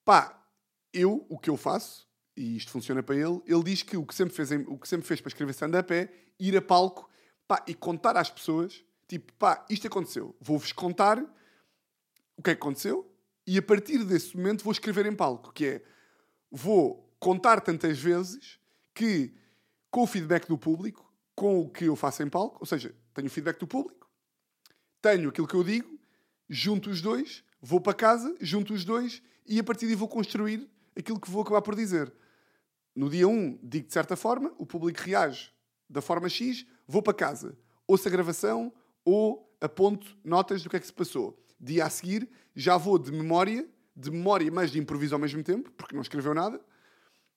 pá, eu, o que eu faço, e isto funciona para ele, ele diz que o que sempre fez, o que sempre fez para escrever stand-up é ir a palco pá, e contar às pessoas, tipo, pá, isto aconteceu, vou-vos contar o que é que aconteceu e a partir desse momento vou escrever em palco, que é, vou contar tantas vezes que com o feedback do público, com o que eu faço em palco, ou seja, tenho o feedback do público, tenho aquilo que eu digo, junto os dois, vou para casa, junto os dois e a partir daí vou construir aquilo que vou acabar por dizer. No dia 1, digo de certa forma, o público reage da forma X, vou para casa. Ouço a gravação ou aponto notas do que é que se passou. Dia a seguir, já vou de memória, de memória, mas de improviso ao mesmo tempo, porque não escreveu nada,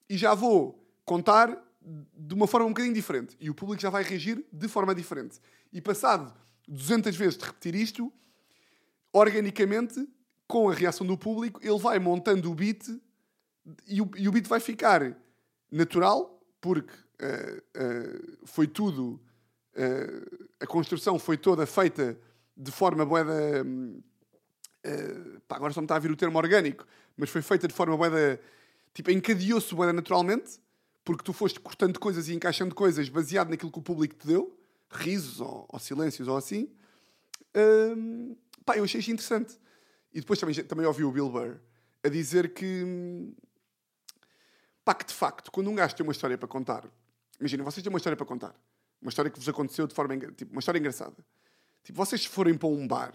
e já vou contar de uma forma um bocadinho diferente. E o público já vai reagir de forma diferente. E passado 200 vezes de repetir isto, organicamente, com a reação do público, ele vai montando o beat e o, e o beat vai ficar natural, porque uh, uh, foi tudo, uh, a construção foi toda feita de forma boeda. pá, agora só me está a vir o termo orgânico, mas foi feita de forma boeda. Tipo, encadeou-se boeda naturalmente, porque tu foste cortando coisas e encaixando coisas baseado naquilo que o público te deu, risos ou, ou silêncios ou assim. Um, pá, eu achei isto interessante. E depois também, também ouvi o Bill Burr a dizer que Pá, que de facto, quando um gajo tem uma história para contar, imagina, vocês têm uma história para contar, uma história que vos aconteceu de forma, tipo, uma história engraçada. Tipo, vocês forem para um bar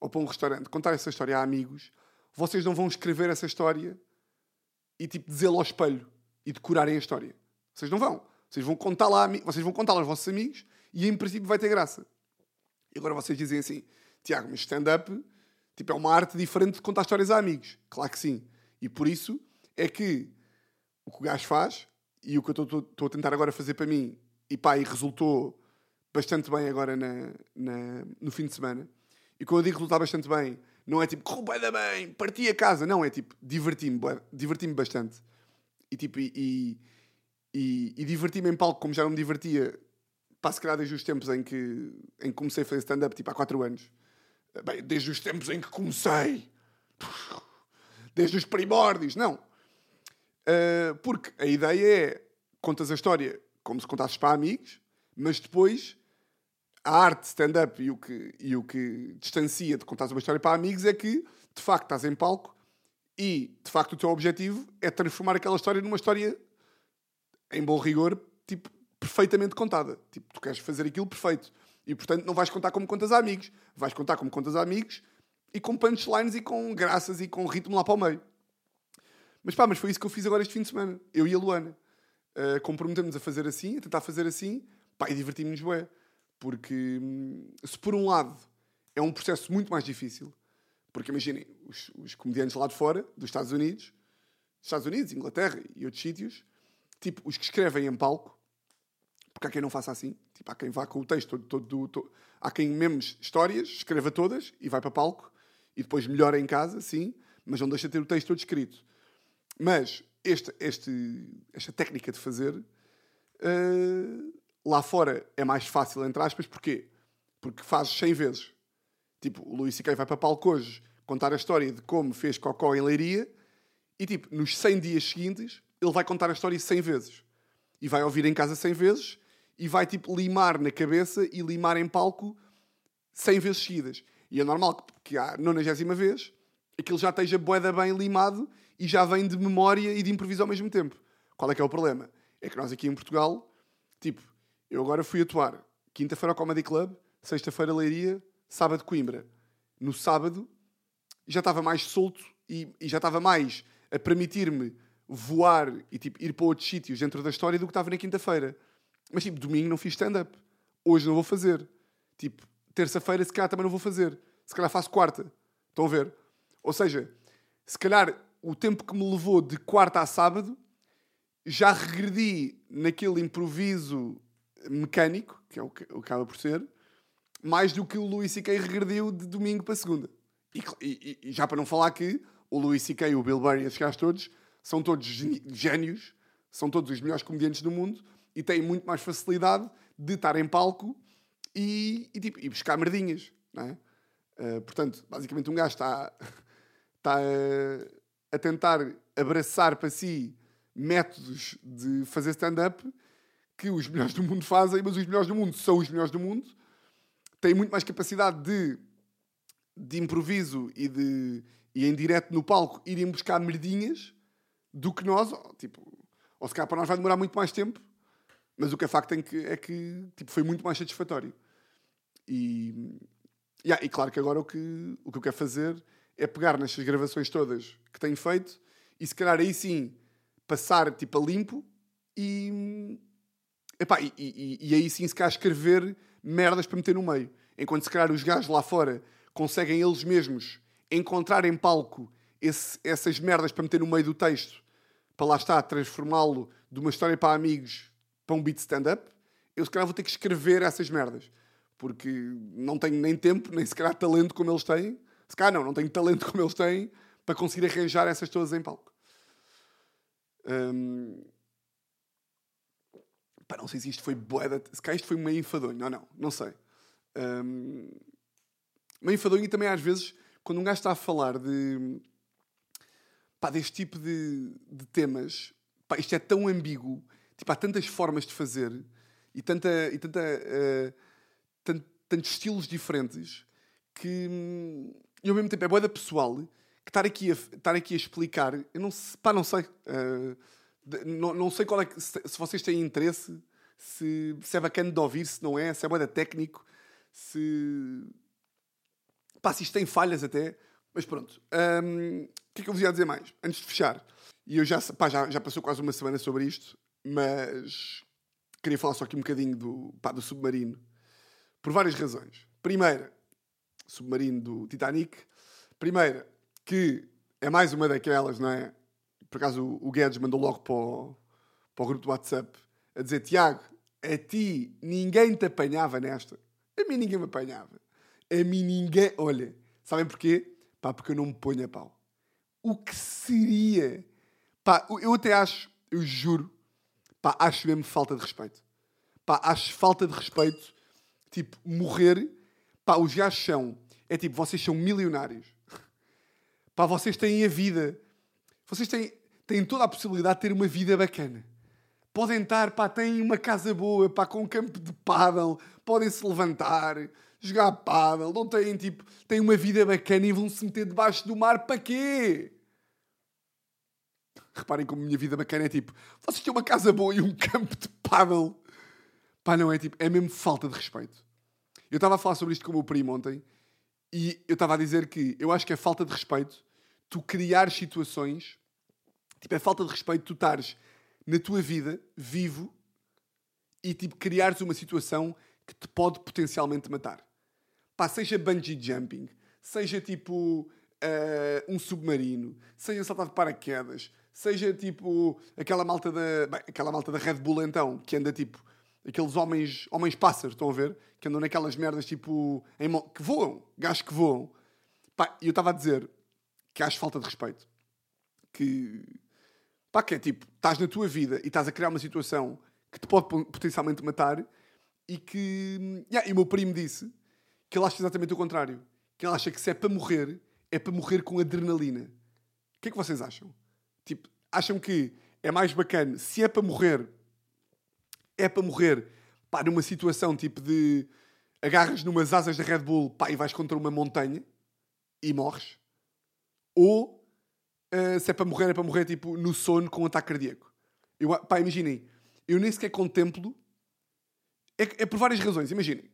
ou para um restaurante contar essa história a amigos, vocês não vão escrever essa história e tipo dizê-la ao espelho e decorarem a história. Vocês não vão. Vocês vão contá-la vocês vão contá-la aos vossos amigos e em princípio vai ter graça. E agora vocês dizem assim, Tiago, mas stand-up tipo, é uma arte diferente de contar histórias a amigos. Claro que sim. E por isso é que o que o gajo faz e o que eu estou a tentar agora fazer para mim, e pá, e resultou bastante bem agora na, na, no fim de semana. E quando eu digo resultar bastante bem, não é tipo, correu da bem, parti a casa. Não, é tipo, diverti-me diverti bastante. E tipo, e, e, e diverti-me em palco como já não me divertia, pá, se calhar desde os tempos em que, em que comecei a fazer stand-up, tipo há 4 anos. Bem, desde os tempos em que comecei. Desde os primórdios. Não. Uh, porque a ideia é contas a história como se contasses para amigos, mas depois a arte stand-up e, o que, e o que distancia de contar uma história para amigos é que de facto estás em palco e de facto o teu objetivo é transformar aquela história numa história em bom rigor, tipo perfeitamente contada. Tipo, tu queres fazer aquilo perfeito. E, portanto, não vais contar como contas a amigos. Vais contar como contas a amigos e com punchlines e com graças e com ritmo lá para o meio. Mas pá, mas foi isso que eu fiz agora este fim de semana. Eu e a Luana. Uh, comprometemos a fazer assim, a tentar fazer assim, pá, e divertimos-nos bué. Porque hum, se por um lado é um processo muito mais difícil, porque imaginem, os, os comediantes lá de fora, dos Estados Unidos, Estados Unidos, Inglaterra e outros sítios, tipo, os que escrevem em palco, porque há quem não faça assim, tipo, há quem vá com o texto todo, todo, todo há quem mesmo histórias, escreva todas e vai para palco e depois melhora em casa, sim, mas não deixa de ter o texto todo escrito. Mas este, este, esta técnica de fazer uh, lá fora é mais fácil, entre aspas, porquê? Porque fazes 100 vezes. Tipo, o Luís C.K. vai para palco hoje contar a história de como fez cocó em Leiria e, tipo, nos 100 dias seguintes, ele vai contar a história 100 vezes. E vai ouvir em casa 100 vezes e vai, tipo, limar na cabeça e limar em palco 100 vezes seguidas. E é normal que à 90 vez aquilo já esteja boeda bem limado e já vem de memória e de improviso ao mesmo tempo. Qual é que é o problema? É que nós aqui em Portugal, tipo, eu agora fui atuar quinta-feira ao Comedy Club, sexta-feira Leiria, sábado Coimbra. No sábado já estava mais solto e, e já estava mais a permitir-me voar e tipo, ir para outros sítios dentro da história do que estava na quinta-feira. Mas tipo, domingo não fiz stand-up. Hoje não vou fazer. Tipo, terça-feira se calhar também não vou fazer. Se calhar faço quarta. Estão a ver? Ou seja, se calhar o tempo que me levou de quarta a sábado já regredi naquele improviso mecânico, que é o que acaba por ser, mais do que o Luís C.K. regrediu de domingo para segunda. E, e, e, já para não falar que o Luís C.K., o Bill Burr e esses gajos todos são todos génios, são todos os melhores comediantes do mundo e têm muito mais facilidade de estar em palco e, e, tipo, e buscar merdinhas. Não é? Uh, portanto, basicamente um gajo está, está a, a tentar abraçar para si métodos de fazer stand-up que os melhores do mundo fazem, mas os melhores do mundo são os melhores do mundo, têm muito mais capacidade de, de improviso e, de, e em direto no palco irem buscar merdinhas do que nós, tipo, ou se calhar para nós vai demorar muito mais tempo, mas o que é facto é que, é que tipo, foi muito mais satisfatório. E, yeah, e claro que agora o que, o que eu quero fazer é pegar nestas gravações todas que tenho feito e se calhar aí sim passar tipo a limpo e, epá, e, e, e aí sim se calhar escrever merdas para meter no meio. Enquanto se calhar os gajos lá fora conseguem eles mesmos encontrar em palco esse, essas merdas para meter no meio do texto para lá estar, transformá-lo de uma história para amigos para um beat stand-up, eu se calhar vou ter que escrever essas merdas. Porque não tenho nem tempo, nem se calhar talento como eles têm. Se calhar não, não tenho talento como eles têm para conseguir arranjar essas todas em palco. Hum... Pá, não sei se isto foi boeda. Se calhar isto foi meio enfadonho. Não, não, não sei. Um... Meio enfadonho e também às vezes, quando um gajo está a falar de. Pá, deste tipo de, de temas, pá, isto é tão ambíguo. Tipo, há tantas formas de fazer e tanta. E tanta uh, tant, tantos estilos diferentes que. Hum, e ao mesmo tempo é boeda pessoal que estar aqui a, estar aqui a explicar, eu não, pá, não sei. Uh, não, não sei qual é que, se, se, vocês têm interesse, se, se é bacana de ouvir, se não é, se é boeda técnico, se. Pá, se isto tem falhas até. Mas pronto. Um, o que é que eu vos ia dizer mais? Antes de fechar. E eu já, pá, já, já passou quase uma semana sobre isto, mas queria falar só aqui um bocadinho do, pá, do submarino. Por várias razões. Primeira, submarino do Titanic. Primeira, que é mais uma daquelas, não é? Por acaso o Guedes mandou logo para o, para o grupo do WhatsApp a dizer: Tiago, a ti ninguém te apanhava nesta. A mim ninguém me apanhava. A mim ninguém. Olha, sabem porquê? Pá, porque eu não me ponho a pau. O que seria? Pá, eu até acho, eu juro, pá, acho mesmo falta de respeito. Pá, acho falta de respeito, tipo, morrer. Pá, os gajos são, é tipo, vocês são milionários. Pá, vocês têm a vida. Vocês têm, têm toda a possibilidade de ter uma vida bacana. Podem estar, pá, têm uma casa boa, pá, com um campo de paddle, podem se levantar, jogar paddle, não têm, tipo, têm uma vida bacana e vão se meter debaixo do mar para quê? Reparem como a minha vida bacana é tipo, vocês têm uma casa boa e um campo de paddle. Pá, não é tipo, é mesmo falta de respeito. Eu estava a falar sobre isto com o meu primo ontem e eu estava a dizer que eu acho que é falta de respeito tu criar situações, tipo, é falta de respeito tu estares na tua vida, vivo, e tipo, criares uma situação que te pode potencialmente matar. Pá, seja bungee jumping, seja tipo uh, um submarino, seja saltar de paraquedas, seja tipo aquela malta da. Bem, aquela malta da Red Bull então, que anda tipo. Aqueles homens, homens pássaros, estão a ver? Que andam naquelas merdas tipo. Em, que voam, gajos que voam. E eu estava a dizer que acho falta de respeito. Que. Pá, que é tipo, estás na tua vida e estás a criar uma situação que te pode potencialmente matar e que. Yeah, e o meu primo disse que ele acha exatamente o contrário. Que ele acha que se é para morrer, é para morrer com adrenalina. O que é que vocês acham? Tipo, acham que é mais bacana, se é para morrer, é para morrer, pá, numa situação tipo de agarras numas asas da Red Bull, pá, e vais contra uma montanha e morres. Ou uh, se é para morrer, é para morrer tipo no sono com um ataque cardíaco. Eu, pá, imaginem, eu nem sequer contemplo. É, é por várias razões, imaginem.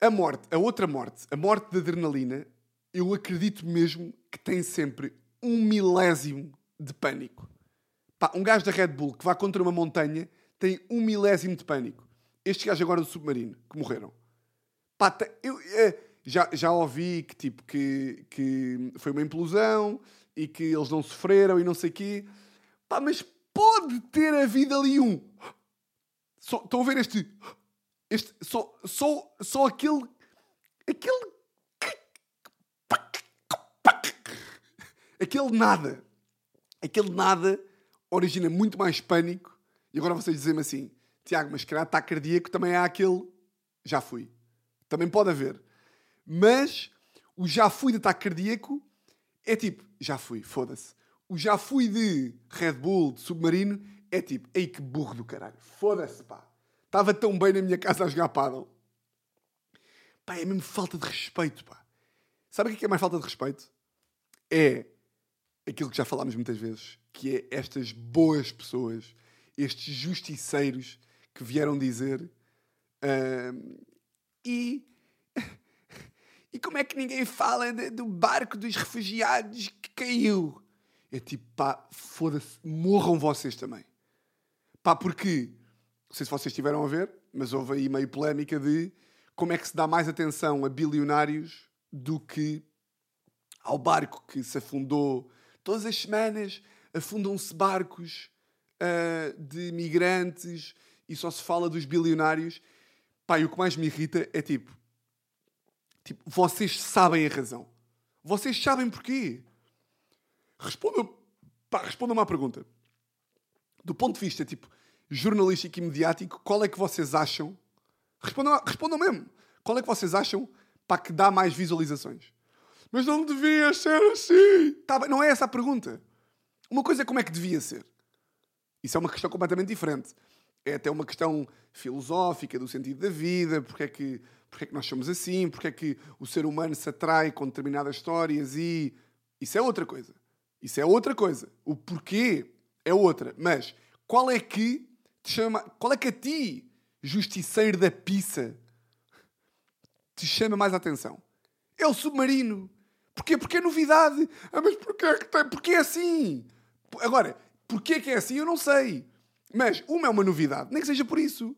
A morte, a outra morte, a morte da adrenalina, eu acredito mesmo que tem sempre um milésimo de pânico. Pá, um gajo da Red Bull que vai contra uma montanha tem um milésimo de pânico. Estes gajos agora do submarino, que morreram. Pá, eu, é, já, já ouvi que, tipo, que, que foi uma implosão e que eles não sofreram e não sei o quê. Pá, mas pode ter havido ali um... Só, estão a ver este... este só, só, só aquele... Aquele aquele nada, aquele nada origina muito mais pânico. E agora vocês dizem-me assim, Tiago, mas calhar ataque cardíaco também há aquele. Já fui. Também pode haver. Mas o já fui de ataque cardíaco é tipo, já fui, foda-se. O já fui de Red Bull, de submarino, é tipo, ei que burro do caralho, foda-se, pá. Estava tão bem na minha casa a jogar paddle. Pá, é mesmo falta de respeito, pá. Sabe o que é, é mais falta de respeito? É aquilo que já falámos muitas vezes, que é estas boas pessoas, estes justiceiros que vieram dizer uh, e e como é que ninguém fala de, do barco dos refugiados que caiu? É tipo, pá, foda-se, morram vocês também. Pá, porque, não sei se vocês estiveram a ver, mas houve aí meio polémica de como é que se dá mais atenção a bilionários do que ao barco que se afundou Todas as semanas afundam-se barcos uh, de migrantes e só se fala dos bilionários. Pá, e o que mais me irrita é tipo, tipo, vocês sabem a razão. Vocês sabem porquê. Respondam, pá, respondam-me à pergunta. Do ponto de vista, tipo, jornalístico e mediático, qual é que vocês acham? Respondam, respondam mesmo. Qual é que vocês acham para que dá mais visualizações? Mas não devia ser assim. Tá não é essa a pergunta. Uma coisa é como é que devia ser. Isso é uma questão completamente diferente. É até uma questão filosófica do sentido da vida, porque é que, porque é que nós somos assim, porque é que o ser humano se atrai com determinadas histórias e. Isso é outra coisa. Isso é outra coisa. O porquê é outra. Mas qual é que te chama. Qual é que a ti, justiceiro da pizza, te chama mais atenção? É o submarino. Porquê? Porque é novidade. Ah, mas porquê é que tem? Porque é assim. Agora, porquê que é assim eu não sei. Mas uma é uma novidade, nem que seja por isso. O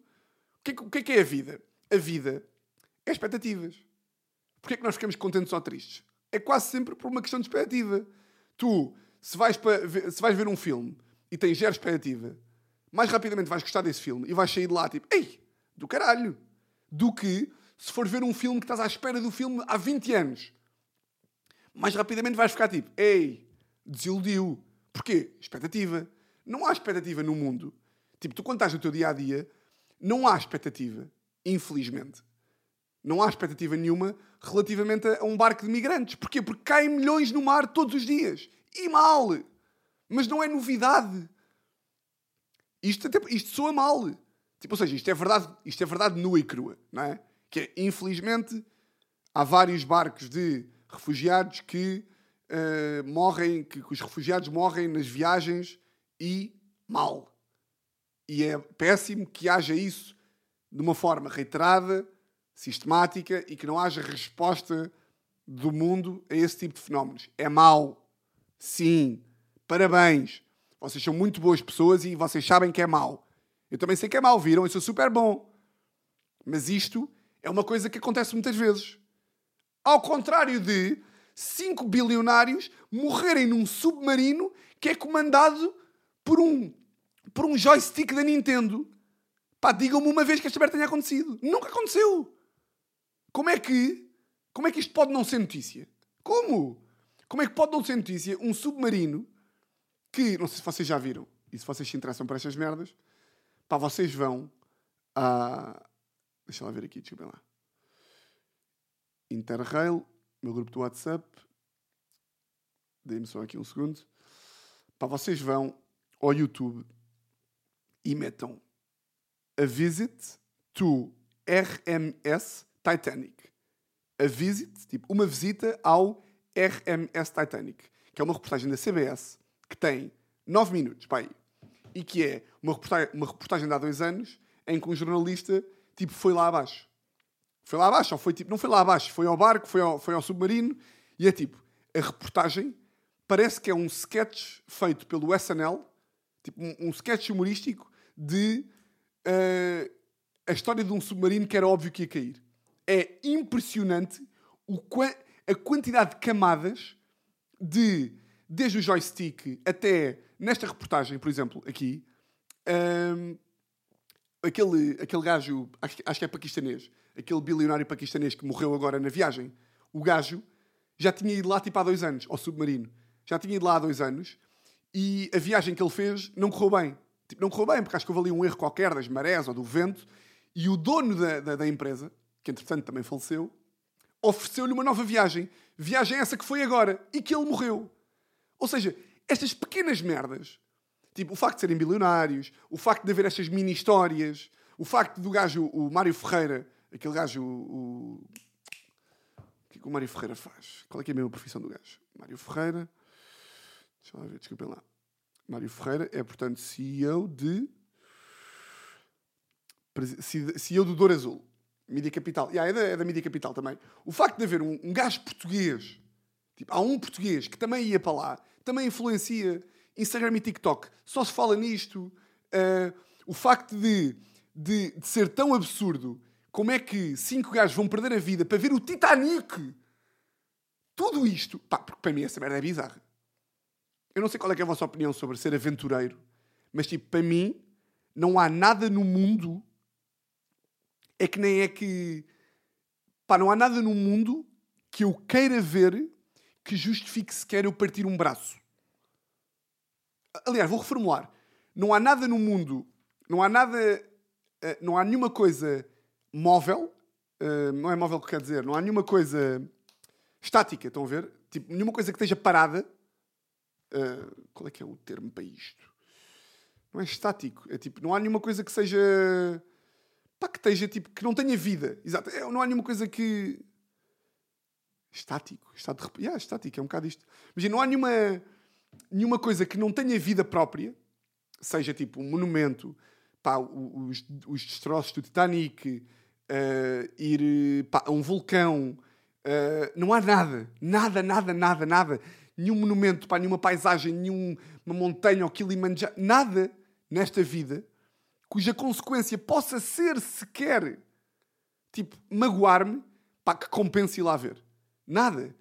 que, é, que é que é a vida? A vida é expectativas. Porquê é que nós ficamos contentes ou tristes? É quase sempre por uma questão de expectativa. Tu, se vais, para, se vais ver um filme e tens zero expectativa, mais rapidamente vais gostar desse filme e vais sair de lá tipo, ei, do caralho. Do que se for ver um filme que estás à espera do filme há 20 anos mais rapidamente vais ficar tipo, ei, desiludiu. Porquê? Expectativa. Não há expectativa no mundo. Tipo, tu quando estás no teu dia a dia, não há expectativa. Infelizmente. Não há expectativa nenhuma relativamente a um barco de migrantes. Porquê? Porque caem milhões no mar todos os dias. E mal. Mas não é novidade. Isto, até, isto soa mal. Tipo, ou seja, isto é verdade, isto é verdade nua e crua, não é? Que é, infelizmente, há vários barcos de refugiados que uh, morrem, que, que, os refugiados morrem nas viagens e mal. E é péssimo que haja isso de uma forma reiterada, sistemática e que não haja resposta do mundo a esse tipo de fenómenos. É mau. Sim. Parabéns. Vocês são muito boas pessoas e vocês sabem que é mau. Eu também sei que é mau, viram? Eu sou super bom. Mas isto é uma coisa que acontece muitas vezes. Ao contrário de 5 bilionários morrerem num submarino que é comandado por um, por um joystick da Nintendo. Pá, digam-me uma vez que esta merda tenha acontecido. Nunca aconteceu. Como é que, como é que isto pode não ser notícia? Como? Como é que pode não ser notícia um submarino que, não sei se vocês já viram, e se vocês se interessam por estas merdas, pá, vocês vão a... Deixa lá ver aqui, desculpem lá. Interrail, meu grupo do WhatsApp. Dê-me só aqui um segundo. Pá, vocês vão ao YouTube e metam a visit to RMS Titanic. A visit, tipo, uma visita ao RMS Titanic, que é uma reportagem da CBS que tem 9 minutos, pá, aí, e que é uma reportagem, uma reportagem de há dois anos em que um jornalista, tipo, foi lá abaixo. Foi lá abaixo, ou foi tipo, não foi lá abaixo, foi ao barco, foi ao, foi ao submarino, e é tipo, a reportagem parece que é um sketch feito pelo SNL, tipo, um, um sketch humorístico de uh, a história de um submarino que era óbvio que ia cair. É impressionante o, a quantidade de camadas de, desde o joystick até nesta reportagem, por exemplo, aqui, um, aquele, aquele gajo, acho, acho que é paquistanês, aquele bilionário paquistanês que morreu agora na viagem, o gajo já tinha ido lá tipo há dois anos, ao submarino. Já tinha ido lá há dois anos e a viagem que ele fez não correu bem. Tipo, não correu bem, porque acho que houve ali um erro qualquer das marés ou do vento e o dono da, da, da empresa, que entretanto também faleceu, ofereceu-lhe uma nova viagem. Viagem essa que foi agora e que ele morreu. Ou seja, estas pequenas merdas, tipo o facto de serem bilionários, o facto de haver estas mini histórias, o facto do gajo, o Mário Ferreira, aquele gajo, o, o... que é que o Mário Ferreira faz? Qual é que é a mesma profissão do gajo? Mário Ferreira, deixa lá ver, desculpem lá. Mário Ferreira é, portanto, CEO de. CEO do Douro Azul. Mídia Capital. Yeah, é, da, é da Mídia Capital também. O facto de haver um, um gajo português, tipo, há um português que também ia para lá, também influencia Instagram e TikTok, só se fala nisto. Uh, o facto de, de, de, ser tão absurdo como é que cinco gajos vão perder a vida para ver o Titanic. Tudo isto. Pá, porque para mim essa merda é bizarra. Eu não sei qual é, é a vossa opinião sobre ser aventureiro, mas tipo, para mim, não há nada no mundo é que nem é que. Pá, não há nada no mundo que eu queira ver que justifique sequer eu partir um braço. Aliás, vou reformular. Não há nada no mundo, não há nada, eh, não há nenhuma coisa móvel, eh, não é móvel que quer dizer, não há nenhuma coisa estática, estão a ver? Tipo, nenhuma coisa que esteja parada. Eh, qual é que é o termo para isto? Não é estático, é tipo, não há nenhuma coisa que seja pá, que esteja tipo, que não tenha vida. Exato. É, não há nenhuma coisa que. Estático. Está de... yeah, estático, é um bocado isto. Imagina, não há nenhuma, nenhuma coisa que não tenha vida própria, seja tipo um monumento, pá, os, os destroços do Titanic, uh, ir a um vulcão. Uh, não há nada. Nada, nada, nada, nada. Nenhum monumento, pá, nenhuma paisagem, nenhuma montanha ou Kilimanjaro. Nada nesta vida cuja consequência possa ser sequer tipo magoar-me, pá, que compense ir lá ver. Nada.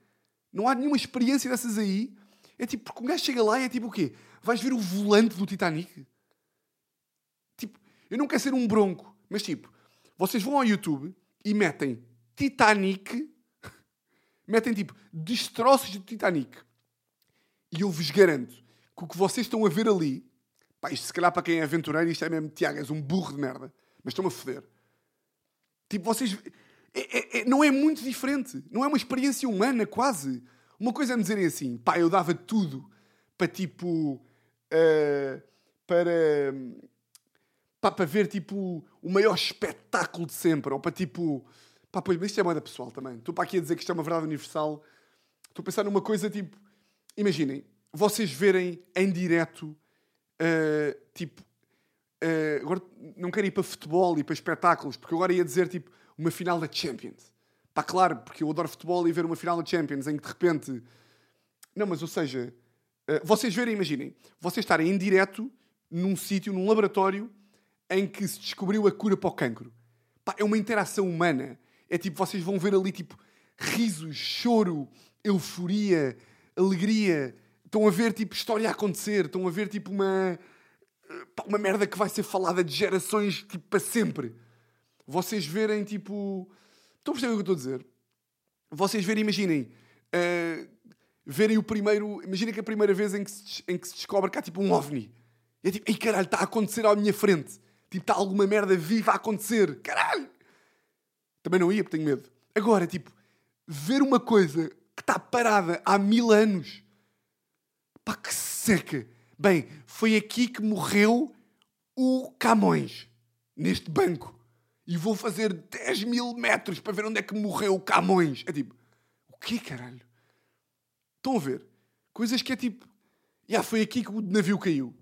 Não há nenhuma experiência dessas aí. É tipo, porque um gajo chega lá e é tipo o quê? Vais ver o volante do Titanic? Tipo, eu não quero ser um bronco, mas tipo, vocês vão ao YouTube e metem Titanic, metem tipo destroços do Titanic. E eu vos garanto que o que vocês estão a ver ali Pá, isto se calhar para quem é aventureiro, isto é mesmo, Tiago, és um burro de merda. Mas estão-me a foder. Tipo, vocês... É, é, é, não é muito diferente. Não é uma experiência humana, quase. Uma coisa é me dizerem assim, pá, eu dava tudo para tipo... Uh, para... Pá, para ver tipo o maior espetáculo de sempre. Ou para tipo... Pá, pois, mas isto é moeda pessoal também. Estou para aqui a dizer que isto é uma verdade universal. Estou a pensar numa coisa tipo... Imaginem, vocês verem em direto uh, tipo, eh, agora não quero ir para futebol e para espetáculos, porque agora ia dizer tipo uma final da Champions. Está claro, porque eu adoro futebol e ver uma final da Champions em que de repente. Não, mas ou seja, eh, vocês verem, imaginem, vocês estarem em direto num sítio, num laboratório, em que se descobriu a cura para o cancro. Pá, é uma interação humana. É tipo, vocês vão ver ali tipo risos, choro, euforia, alegria. Estão a ver tipo história a acontecer, estão a ver tipo uma pá, uma merda que vai ser falada de gerações tipo para sempre. Vocês verem tipo, estão a perceber o que eu estou a dizer? Vocês verem, imaginem, uh, verem o primeiro, imaginem que a primeira vez em que se, em que se descobre que há tipo um ovni. E é tipo, ei caralho, está a acontecer à minha frente. Tipo, está alguma merda viva a acontecer. Caralho! Também não ia porque tenho medo. Agora, tipo, ver uma coisa que está parada há mil anos. Pá, que seca! Bem, foi aqui que morreu o Camões. Neste banco. E vou fazer 10 mil metros para ver onde é que morreu o Camões. É tipo, o quê, caralho? Estão a ver? Coisas que é tipo, já foi aqui que o navio caiu.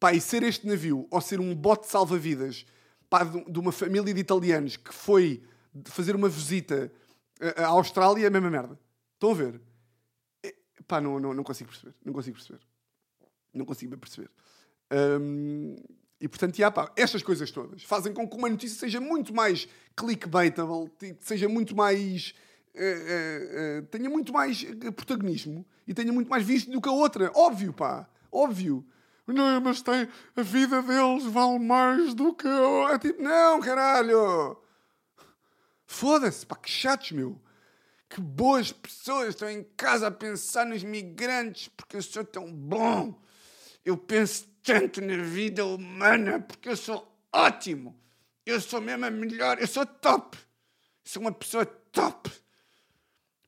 Pá, e ser este navio, ou ser um bote salva-vidas, de uma família de italianos que foi fazer uma visita à Austrália, é a mesma merda. Estão a ver? É, pá, não, não, não consigo perceber. Não consigo perceber. Não consigo perceber. Um, e portanto, yeah, pá, estas coisas todas fazem com que uma notícia seja muito mais clickbaitable, seja muito mais. Uh, uh, uh, tenha muito mais protagonismo e tenha muito mais visto do que a outra. Óbvio, pá. Óbvio. Não, mas tem. A vida deles vale mais do que. É tipo, não, caralho! Foda-se, pá, que chatos, meu. Que boas pessoas estão em casa a pensar nos migrantes porque eu sou tão bom. Eu penso tanto na vida humana porque eu sou ótimo. Eu sou mesmo a melhor. Eu sou top. Sou uma pessoa top.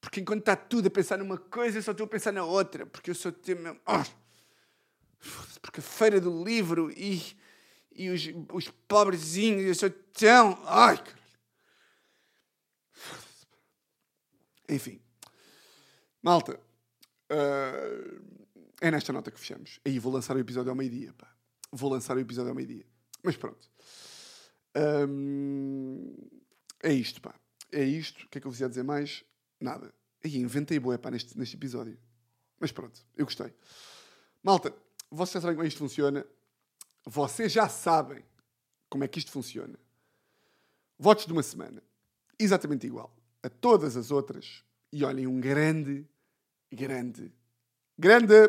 Porque enquanto está tudo a pensar numa coisa, eu só estou a pensar na outra. Porque eu sou mesmo. Oh. Porque a feira do livro e, e os, os pobrezinhos, eu sou tão. Ai, caralho. Enfim. Malta. Uh, é nesta nota que fechamos. Aí vou lançar o episódio ao meio-dia. Vou lançar o episódio ao meio-dia. Mas pronto. Hum, é isto, pá. É isto. O que é que eu vos ia dizer mais? Nada. Aí inventei boé, pá, neste, neste episódio. Mas pronto, eu gostei. Malta, vocês sabem como é isto funciona. Vocês já sabem como é que isto funciona. Votos de uma semana. Exatamente igual a todas as outras. E olhem, um grande, grande, grande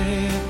say